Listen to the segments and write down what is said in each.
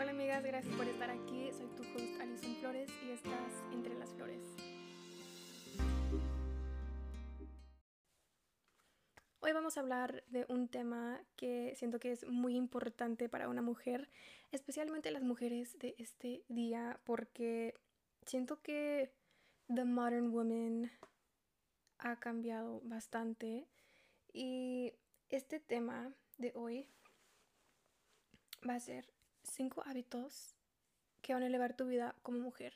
Hola amigas, gracias por estar aquí. Soy tu host Alison Flores y estás entre las flores. Hoy vamos a hablar de un tema que siento que es muy importante para una mujer, especialmente las mujeres de este día, porque siento que The Modern Woman ha cambiado bastante y este tema de hoy va a ser cinco hábitos que van a elevar tu vida como mujer.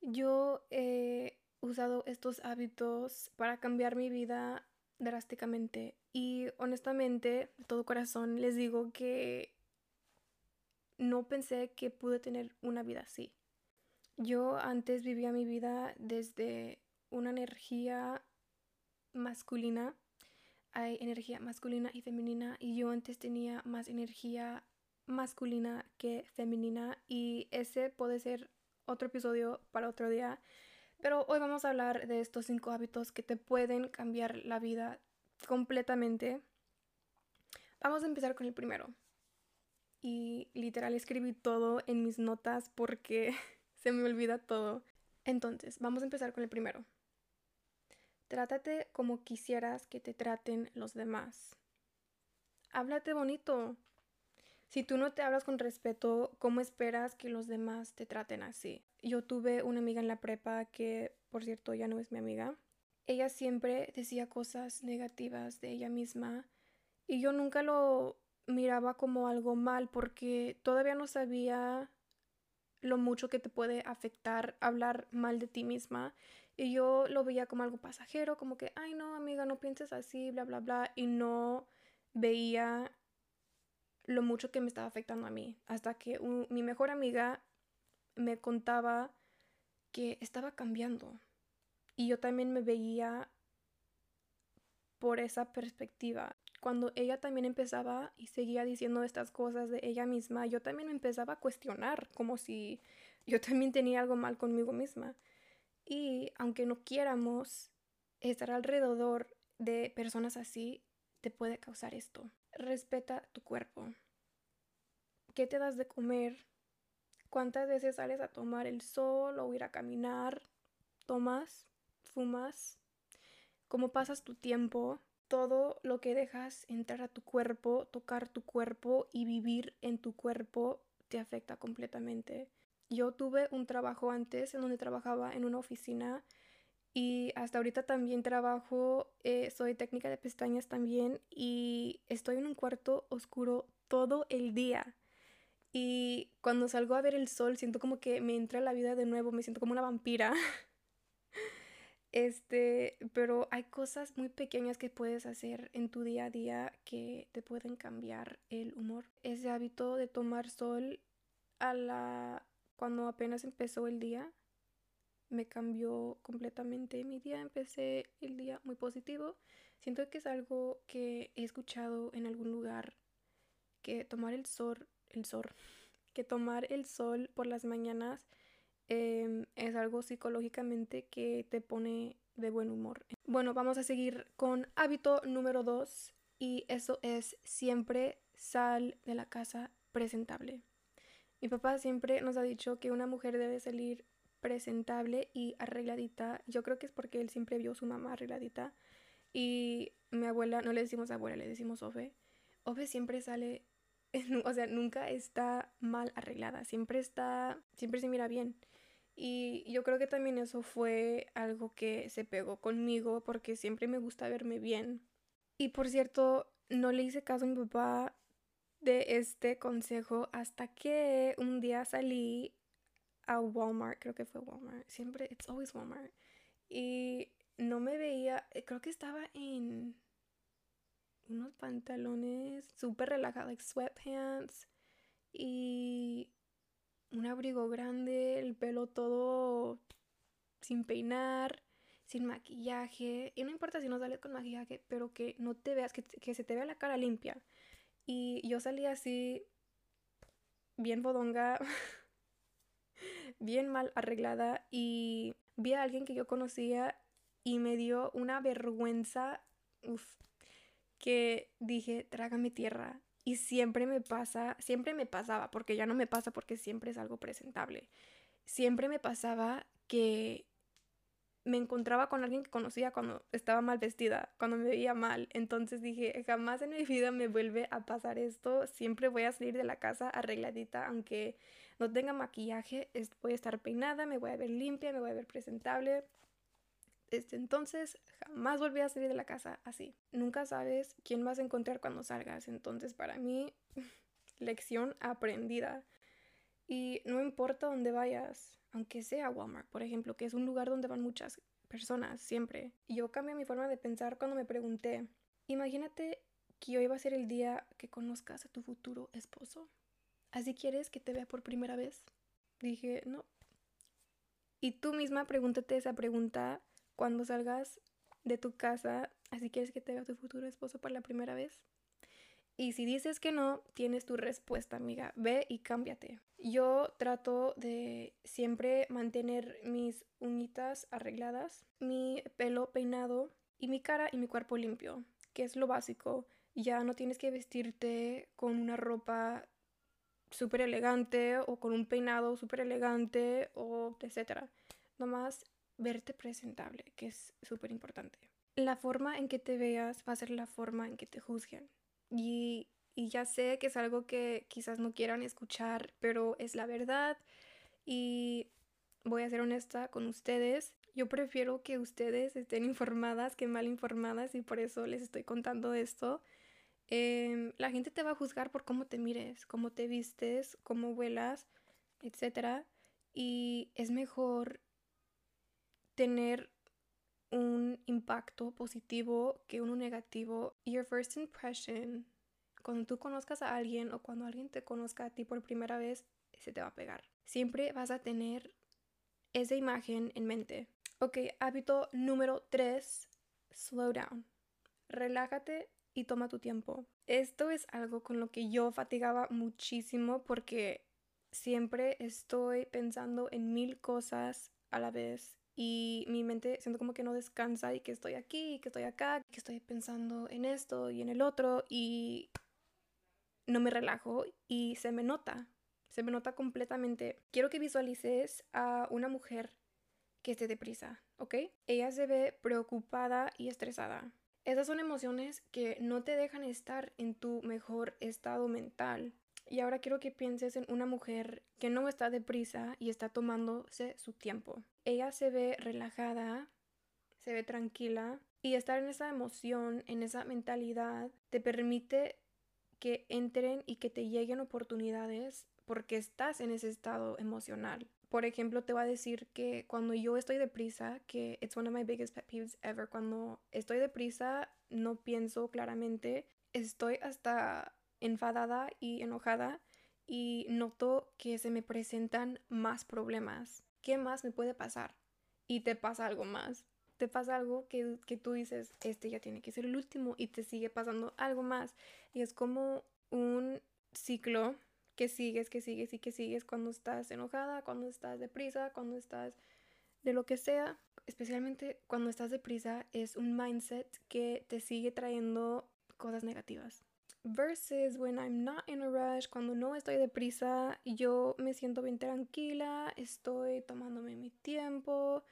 Yo he usado estos hábitos para cambiar mi vida drásticamente y honestamente, de todo corazón, les digo que no pensé que pude tener una vida así. Yo antes vivía mi vida desde una energía masculina. Hay energía masculina y femenina y yo antes tenía más energía masculina que femenina y ese puede ser otro episodio para otro día. Pero hoy vamos a hablar de estos cinco hábitos que te pueden cambiar la vida completamente. Vamos a empezar con el primero. Y literal escribí todo en mis notas porque se me olvida todo. Entonces, vamos a empezar con el primero. Trátate como quisieras que te traten los demás. Háblate bonito. Si tú no te hablas con respeto, ¿cómo esperas que los demás te traten así? Yo tuve una amiga en la prepa que, por cierto, ya no es mi amiga. Ella siempre decía cosas negativas de ella misma y yo nunca lo miraba como algo mal porque todavía no sabía lo mucho que te puede afectar hablar mal de ti misma. Y yo lo veía como algo pasajero, como que, ay no, amiga, no pienses así, bla, bla, bla. Y no veía lo mucho que me estaba afectando a mí. Hasta que mi mejor amiga me contaba que estaba cambiando. Y yo también me veía por esa perspectiva. Cuando ella también empezaba y seguía diciendo estas cosas de ella misma, yo también empezaba a cuestionar, como si yo también tenía algo mal conmigo misma. Y aunque no quieramos estar alrededor de personas así, te puede causar esto. Respeta tu cuerpo. ¿Qué te das de comer? ¿Cuántas veces sales a tomar el sol o ir a caminar? ¿Tomas? ¿Fumas? ¿Cómo pasas tu tiempo? Todo lo que dejas entrar a tu cuerpo, tocar tu cuerpo y vivir en tu cuerpo te afecta completamente. Yo tuve un trabajo antes en donde trabajaba en una oficina y hasta ahorita también trabajo, eh, soy técnica de pestañas también y estoy en un cuarto oscuro todo el día. Y cuando salgo a ver el sol siento como que me entra la vida de nuevo, me siento como una vampira. Este, pero hay cosas muy pequeñas que puedes hacer en tu día a día que te pueden cambiar el humor. Ese hábito de tomar sol a la cuando apenas empezó el día me cambió completamente mi día. Empecé el día muy positivo. Siento que es algo que he escuchado en algún lugar que tomar el sol el sol, que tomar el sol por las mañanas em, es algo psicológicamente que te pone de buen humor. Bueno, vamos a seguir con hábito número 2 y eso es siempre sal de la casa presentable. Mi papá siempre nos ha dicho que una mujer debe salir presentable y arregladita. Yo creo que es porque él siempre vio a su mamá arregladita. Y mi abuela, no le decimos abuela, le decimos Ove. Ove siempre sale o sea, nunca está mal arreglada, siempre está, siempre se mira bien. Y yo creo que también eso fue algo que se pegó conmigo porque siempre me gusta verme bien. Y por cierto, no le hice caso a mi papá de este consejo hasta que un día salí a Walmart, creo que fue Walmart, siempre, it's always Walmart. Y no me veía, creo que estaba en unos pantalones súper relajados, like sweatpants y un abrigo grande, el pelo todo sin peinar, sin maquillaje. Y no importa si no sales con maquillaje, pero que no te veas, que, que se te vea la cara limpia. Y yo salí así, bien bodonga, bien mal arreglada y vi a alguien que yo conocía y me dio una vergüenza. Uf, que dije, trágame tierra. Y siempre me pasa, siempre me pasaba, porque ya no me pasa porque siempre es algo presentable. Siempre me pasaba que me encontraba con alguien que conocía cuando estaba mal vestida, cuando me veía mal. Entonces dije, jamás en mi vida me vuelve a pasar esto. Siempre voy a salir de la casa arregladita, aunque no tenga maquillaje, voy a estar peinada, me voy a ver limpia, me voy a ver presentable. Desde entonces jamás volví a salir de la casa así. Nunca sabes quién vas a encontrar cuando salgas. Entonces para mí, lección aprendida. Y no importa dónde vayas, aunque sea Walmart, por ejemplo, que es un lugar donde van muchas personas siempre. Yo cambié mi forma de pensar cuando me pregunté, imagínate que hoy va a ser el día que conozcas a tu futuro esposo. ¿Así quieres que te vea por primera vez? Dije, no. Y tú misma pregúntate esa pregunta cuando salgas de tu casa, ¿así quieres que te vea tu futuro esposo por la primera vez? Y si dices que no, tienes tu respuesta, amiga. Ve y cámbiate. Yo trato de siempre mantener mis uñitas arregladas, mi pelo peinado y mi cara y mi cuerpo limpio, que es lo básico. Ya no tienes que vestirte con una ropa súper elegante o con un peinado súper elegante o etcétera. Nomás verte presentable, que es súper importante. La forma en que te veas va a ser la forma en que te juzguen. Y, y ya sé que es algo que quizás no quieran escuchar, pero es la verdad. Y voy a ser honesta con ustedes. Yo prefiero que ustedes estén informadas que mal informadas y por eso les estoy contando esto. Em, la gente te va a juzgar por cómo te mires, cómo te vistes, cómo vuelas, etc. Y es mejor tener un impacto positivo que uno negativo. Your first impression, cuando tú conozcas a alguien o cuando alguien te conozca a ti por primera vez, se te va a pegar. Siempre vas a tener esa imagen en mente. Ok, hábito número 3, slow down. Relájate y toma tu tiempo. Esto es algo con lo que yo fatigaba muchísimo porque siempre estoy pensando en mil cosas a la vez y mi mente siento como que no descansa y que estoy aquí, que estoy acá, que estoy pensando en esto y en el otro y no me relajo y se me nota, se me nota completamente. Quiero que visualices a una mujer que esté deprisa, ¿ok? Ella se ve preocupada y estresada. Esas son emociones que no te dejan estar en tu mejor estado mental. Y ahora quiero que pienses en una mujer que no está deprisa y está tomándose su tiempo. Ella se ve relajada, se ve tranquila y estar en esa emoción, en esa mentalidad, te permite que entren y que te lleguen oportunidades porque estás en ese estado emocional. Por ejemplo, te voy a decir que cuando yo estoy deprisa, que it's one of my biggest pet peeves ever, cuando estoy deprisa no pienso claramente, estoy hasta enfadada y enojada y noto que se me presentan más problemas. ¿Qué más me puede pasar? Y te pasa algo más. Te pasa algo que, que tú dices, este ya tiene que ser el último y te sigue pasando algo más. Y es como un ciclo que sigues, que sigues y que sigues cuando estás enojada, cuando estás deprisa, cuando estás de lo que sea. Especialmente cuando estás deprisa es un mindset que te sigue trayendo cosas negativas. Versus when I'm not in a rush, cuando no estoy deprisa, yo me siento bien tranquila, estoy tomándome mi tiempo,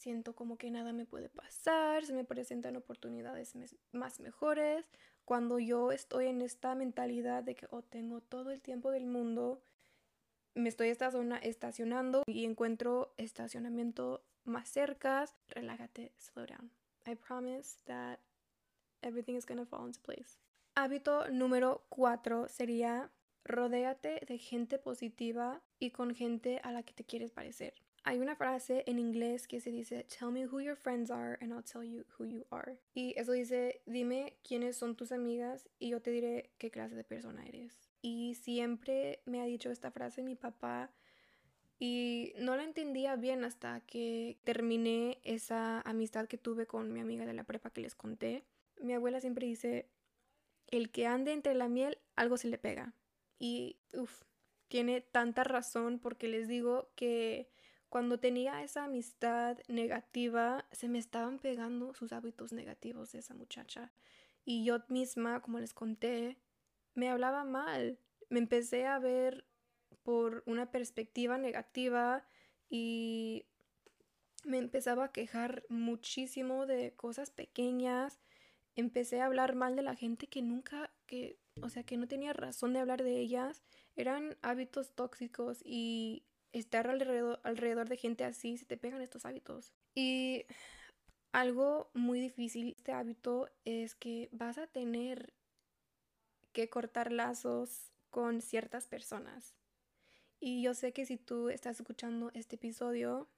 siento como que nada me puede pasar, se me presentan oportunidades más mejores. Cuando yo estoy en esta mentalidad de que oh, tengo todo el tiempo del mundo, me estoy estacionando y encuentro estacionamiento más cerca, relájate, slow down. I promise that everything is gonna fall into place. Hábito número 4 sería rodéate de gente positiva y con gente a la que te quieres parecer. Hay una frase en inglés que se dice Tell me who your friends are and I'll tell you who you are. Y eso dice dime quiénes son tus amigas y yo te diré qué clase de persona eres. Y siempre me ha dicho esta frase mi papá y no la entendía bien hasta que terminé esa amistad que tuve con mi amiga de la prepa que les conté. Mi abuela siempre dice el que ande entre la miel, algo se le pega. Y, uff, tiene tanta razón porque les digo que cuando tenía esa amistad negativa, se me estaban pegando sus hábitos negativos de esa muchacha. Y yo misma, como les conté, me hablaba mal. Me empecé a ver por una perspectiva negativa y me empezaba a quejar muchísimo de cosas pequeñas. Empecé a hablar mal de la gente que nunca, que, o sea, que no tenía razón de hablar de ellas. Eran hábitos tóxicos y estar alrededor, alrededor de gente así se te pegan estos hábitos. Y algo muy difícil este hábito es que vas a tener que cortar lazos con ciertas personas. Y yo sé que si tú estás escuchando este episodio,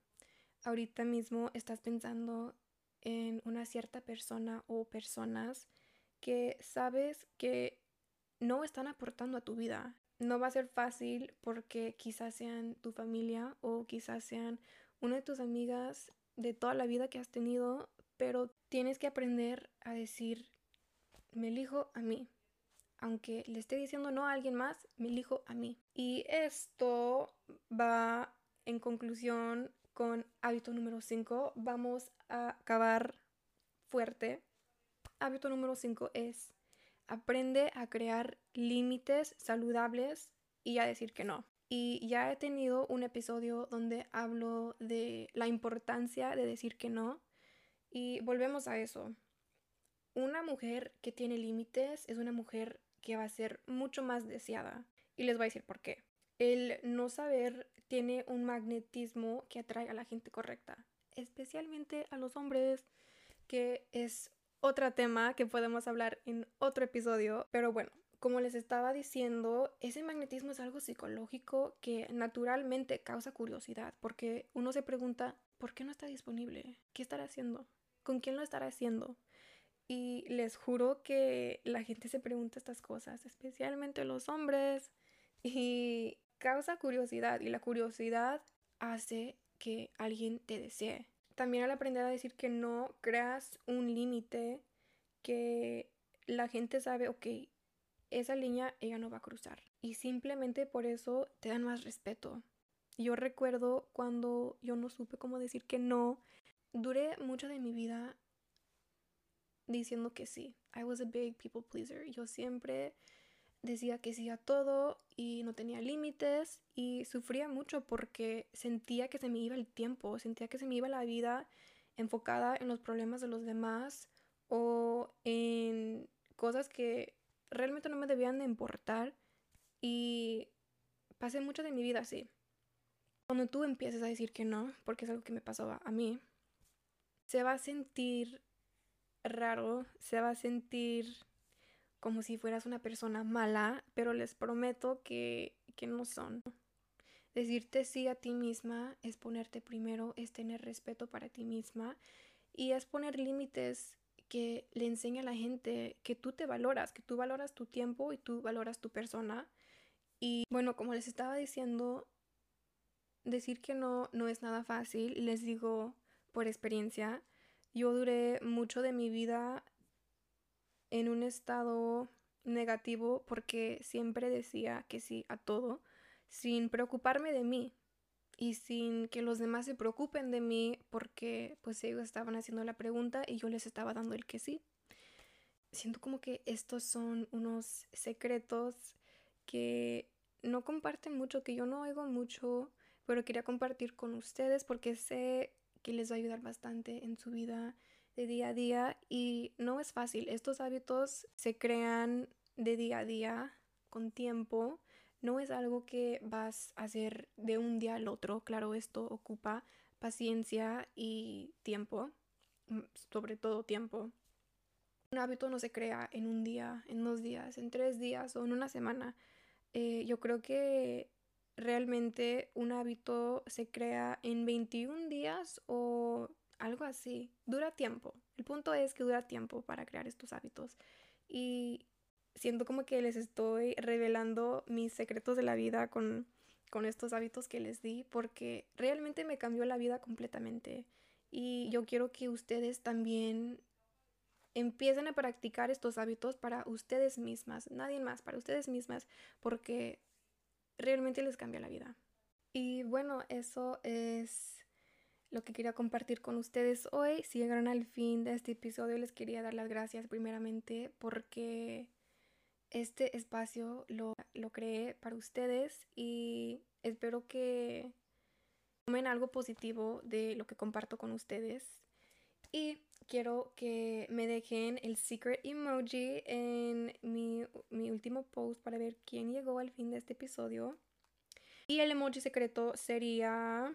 ahorita mismo estás pensando en una cierta persona o personas que sabes que no están aportando a tu vida. No va a ser fácil porque quizás sean tu familia o quizás sean una de tus amigas de toda la vida que has tenido, pero tienes que aprender a decir, me elijo a mí. Aunque le esté diciendo no a alguien más, me elijo a mí. Y esto va en conclusión con hábito número 5. Vamos a acabar fuerte. Hábito número 5 es aprende a crear límites saludables y a decir que no. Y ya he tenido un episodio donde hablo de la importancia de decir que no. Y volvemos a eso. Una mujer que tiene límites es una mujer que va a ser mucho más deseada. Y les voy a decir por qué. El no saber tiene un magnetismo que atrae a la gente correcta, especialmente a los hombres, que es otro tema que podemos hablar en otro episodio. Pero bueno, como les estaba diciendo, ese magnetismo es algo psicológico que naturalmente causa curiosidad, porque uno se pregunta, ¿por qué no está disponible? ¿Qué estará haciendo? ¿Con quién lo estará haciendo? Y les juro que la gente se pregunta estas cosas, especialmente los hombres, y causa curiosidad y la curiosidad hace que alguien te desee. También al aprender a decir que no, creas un límite que la gente sabe, ok, esa línea ella no va a cruzar. Y simplemente por eso te dan más respeto. Yo recuerdo cuando yo no supe cómo decir que no, duré mucho de mi vida diciendo que sí. I was a big people pleaser. Yo siempre decía que sí a todo y no tenía límites y sufría mucho porque sentía que se me iba el tiempo, sentía que se me iba la vida enfocada en los problemas de los demás o en cosas que realmente no me debían de importar y pasé mucho de mi vida así. Cuando tú empieces a decir que no, porque es algo que me pasó a mí, se va a sentir raro, se va a sentir como si fueras una persona mala, pero les prometo que, que no son. Decirte sí a ti misma es ponerte primero, es tener respeto para ti misma y es poner límites que le enseña a la gente que tú te valoras, que tú valoras tu tiempo y tú valoras tu persona. Y bueno, como les estaba diciendo, decir que no no es nada fácil, les digo por experiencia, yo duré mucho de mi vida en un estado negativo porque siempre decía que sí a todo, sin preocuparme de mí y sin que los demás se preocupen de mí porque pues ellos estaban haciendo la pregunta y yo les estaba dando el que sí. Siento como que estos son unos secretos que no comparten mucho, que yo no oigo mucho, pero quería compartir con ustedes porque sé que les va a ayudar bastante en su vida de día a día y no es fácil. Estos hábitos se crean de día a día, con tiempo. No es algo que vas a hacer de un día al otro. Claro, esto ocupa paciencia y tiempo, mm, sobre todo tiempo. Un hábito no se crea en un día, en dos días, en tres días o en una semana. Eh, yo creo que realmente un hábito se crea en 21 días o algo así. Dura tiempo. El punto es que dura tiempo para crear estos hábitos. Y siento como que les estoy revelando mis secretos de la vida con, con estos hábitos que les di porque realmente me cambió la vida completamente. Y yo quiero que ustedes también empiecen a practicar estos hábitos para ustedes mismas, nadie más, para ustedes mismas, porque realmente les cambia la vida. Y bueno, eso es lo que quería compartir con ustedes hoy. Si llegaron al fin de este episodio, les quería dar las gracias primeramente porque este espacio lo, lo creé para ustedes y espero que tomen algo positivo de lo que comparto con ustedes. Y quiero que me dejen el secret emoji en mi, mi, último post para ver quién llegó al fin de este episodio. Y el emoji secreto sería...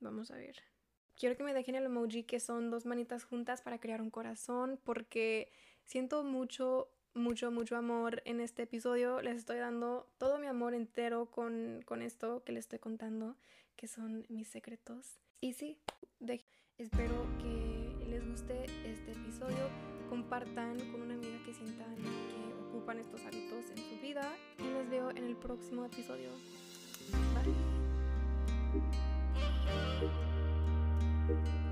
Vamos a ver. Quiero que me dejen el emoji que son dos manitas juntas para crear un corazón porque siento mucho, mucho, mucho amor en este episodio. Les estoy dando todo mi amor entero con, con esto que les estoy contando, que son mis secretos. Y sí, espero que les guste este episodio. Compartan con una amiga que sientan que ocupan estos hábitos en su vida. Y les veo en el próximo episodio. Bye. Thank you.